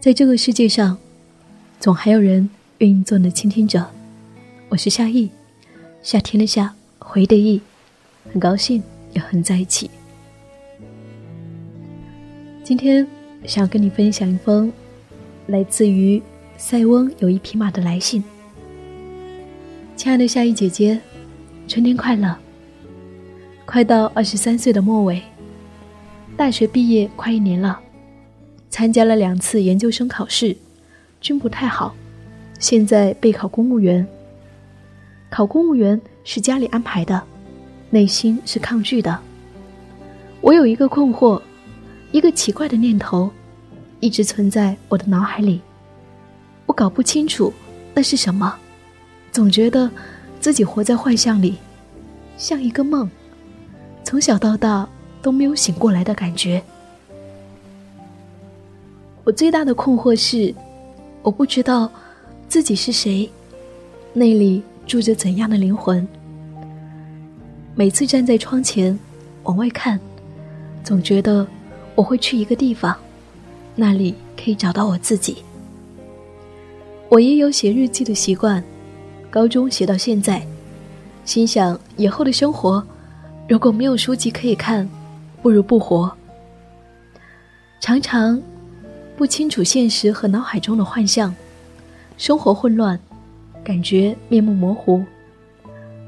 在这个世界上，总还有人愿意做你的倾听者。我是夏意，夏天的夏，回的意，很高兴又和你在一起。今天想要跟你分享一封来自于塞翁有一匹马的来信。亲爱的夏意姐姐，春天快乐！快到二十三岁的末尾，大学毕业快一年了。参加了两次研究生考试，均不太好。现在备考公务员。考公务员是家里安排的，内心是抗拒的。我有一个困惑，一个奇怪的念头，一直存在我的脑海里。我搞不清楚那是什么，总觉得自己活在幻象里，像一个梦，从小到大都没有醒过来的感觉。我最大的困惑是，我不知道自己是谁，那里住着怎样的灵魂。每次站在窗前往外看，总觉得我会去一个地方，那里可以找到我自己。我也有写日记的习惯，高中写到现在，心想以后的生活，如果没有书籍可以看，不如不活。常常。不清楚现实和脑海中的幻象，生活混乱，感觉面目模糊，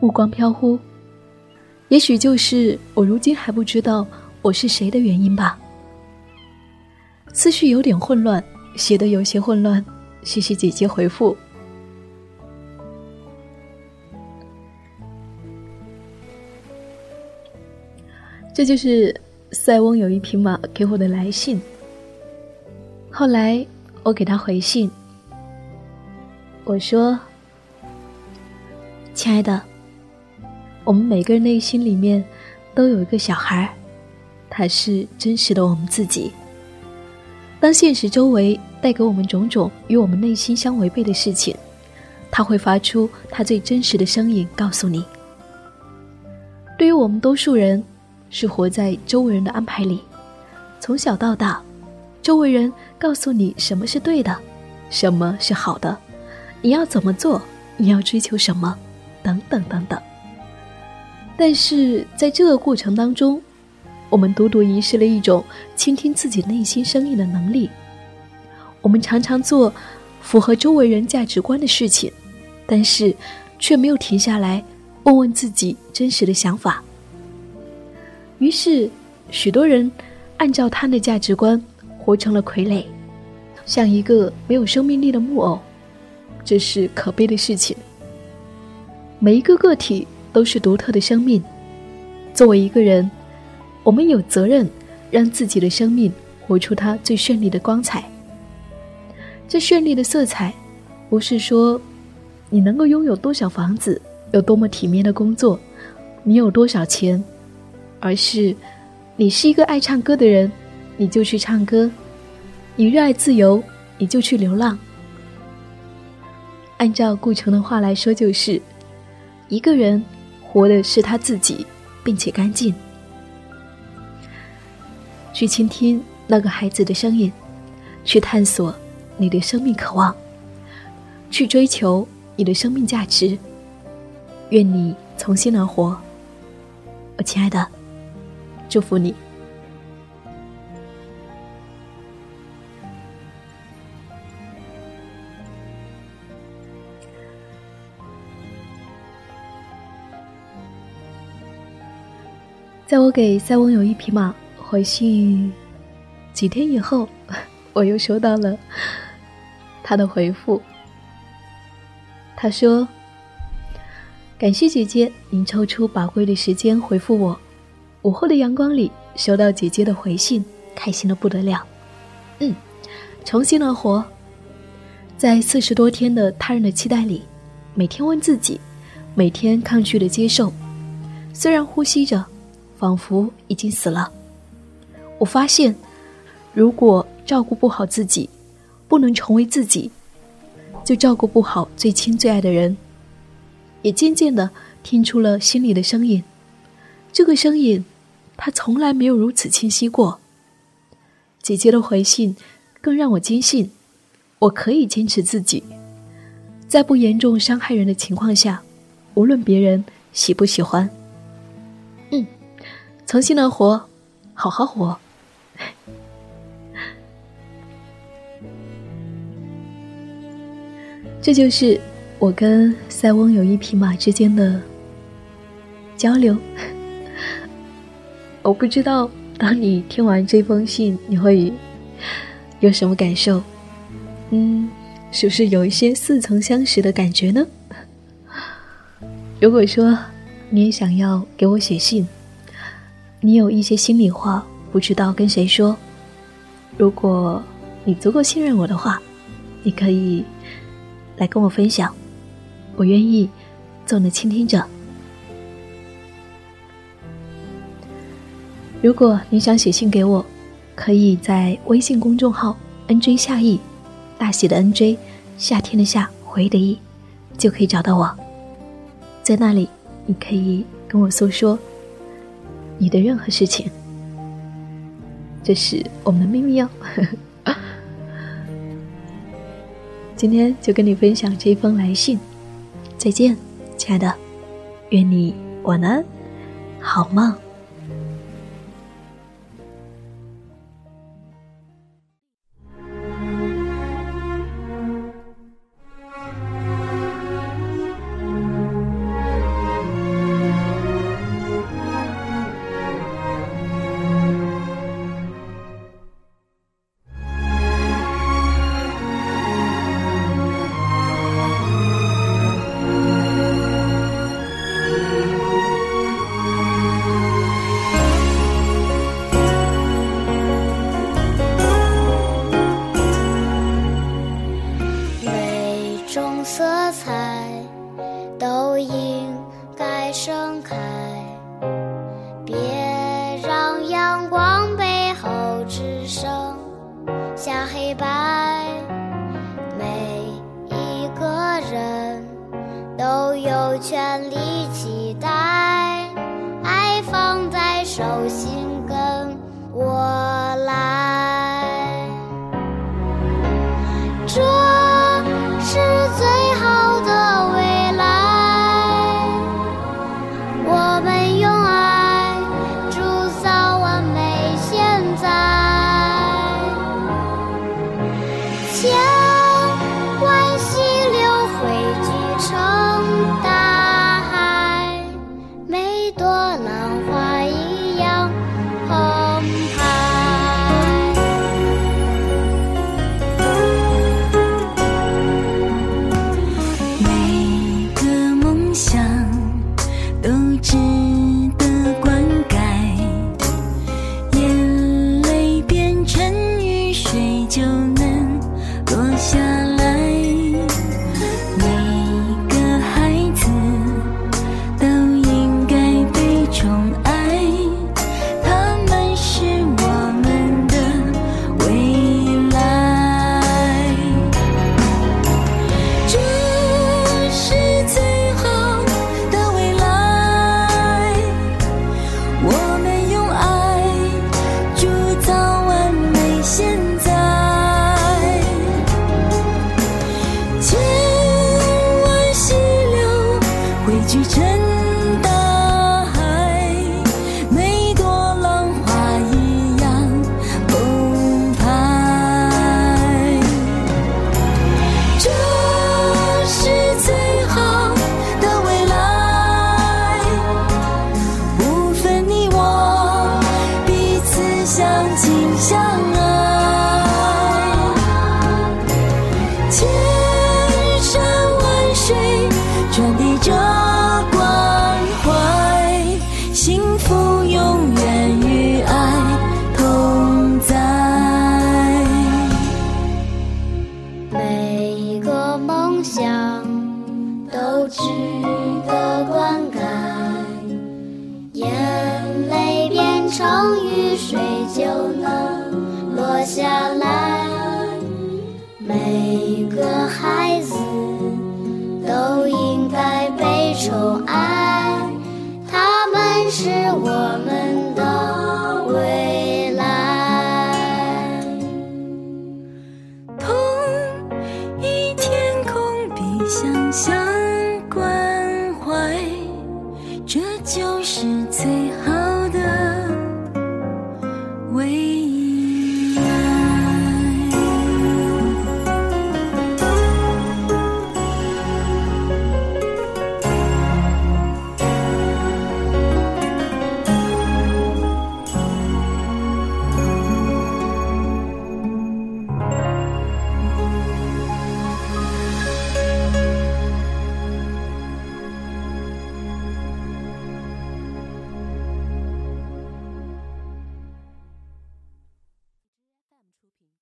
目光飘忽。也许就是我如今还不知道我是谁的原因吧。思绪有点混乱，写的有些混乱，谢谢姐姐回复。这就是塞翁有一匹马给我的来信。后来，我给他回信，我说：“亲爱的，我们每个人内心里面都有一个小孩，他是真实的我们自己。当现实周围带给我们种种与我们内心相违背的事情，他会发出他最真实的声音，告诉你。对于我们多数人，是活在周围人的安排里，从小到大。”周围人告诉你什么是对的，什么是好的，你要怎么做，你要追求什么，等等等等。但是在这个过程当中，我们独独遗失了一种倾听自己内心声音的能力。我们常常做符合周围人价值观的事情，但是却没有停下来问问自己真实的想法。于是，许多人按照他的价值观。活成了傀儡，像一个没有生命力的木偶，这是可悲的事情。每一个个体都是独特的生命，作为一个人，我们有责任让自己的生命活出它最绚丽的光彩。这绚丽的色彩，不是说你能够拥有多少房子，有多么体面的工作，你有多少钱，而是你是一个爱唱歌的人。你就去唱歌，你热爱自由，你就去流浪。按照顾城的话来说，就是一个人活的是他自己，并且干净。去倾听那个孩子的声音，去探索你的生命渴望，去追求你的生命价值。愿你从心而活，我亲爱的，祝福你。在我给塞翁有一匹马回信几天以后，我又收到了他的回复。他说：“感谢姐姐，您抽出宝贵的时间回复我。午后的阳光里，收到姐姐的回信，开心的不得了。嗯，重新而活，在四十多天的他人的期待里，每天问自己，每天抗拒的接受，虽然呼吸着。”仿佛已经死了。我发现，如果照顾不好自己，不能成为自己，就照顾不好最亲最爱的人。也渐渐的听出了心里的声音，这个声音，他从来没有如此清晰过。姐姐的回信更让我坚信，我可以坚持自己，在不严重伤害人的情况下，无论别人喜不喜欢，嗯，重新的活，好好活。这就是我跟塞翁有一匹马之间的交流。我不知道，当你听完这封信，你会有什么感受？嗯，是不是有一些似曾相识的感觉呢？如果说你也想要给我写信，你有一些心里话不知道跟谁说，如果你足够信任我的话，你可以。来跟我分享，我愿意做你的倾听者。如果你想写信给我，可以在微信公众号 “nj 夏意”，大写的 “nj”，夏天的“夏”，回忆的“忆”，就可以找到我。在那里，你可以跟我诉说你的任何事情，这是我们的秘密哦。今天就跟你分享这封来信，再见，亲爱的，愿你晚安，好梦。色彩都应该盛开，别让阳光背后只剩下黑白，每一个人都有权利起。幸福永远与爱同在每个梦想都值得灌溉眼泪变成雨水就能落下来每个孩关。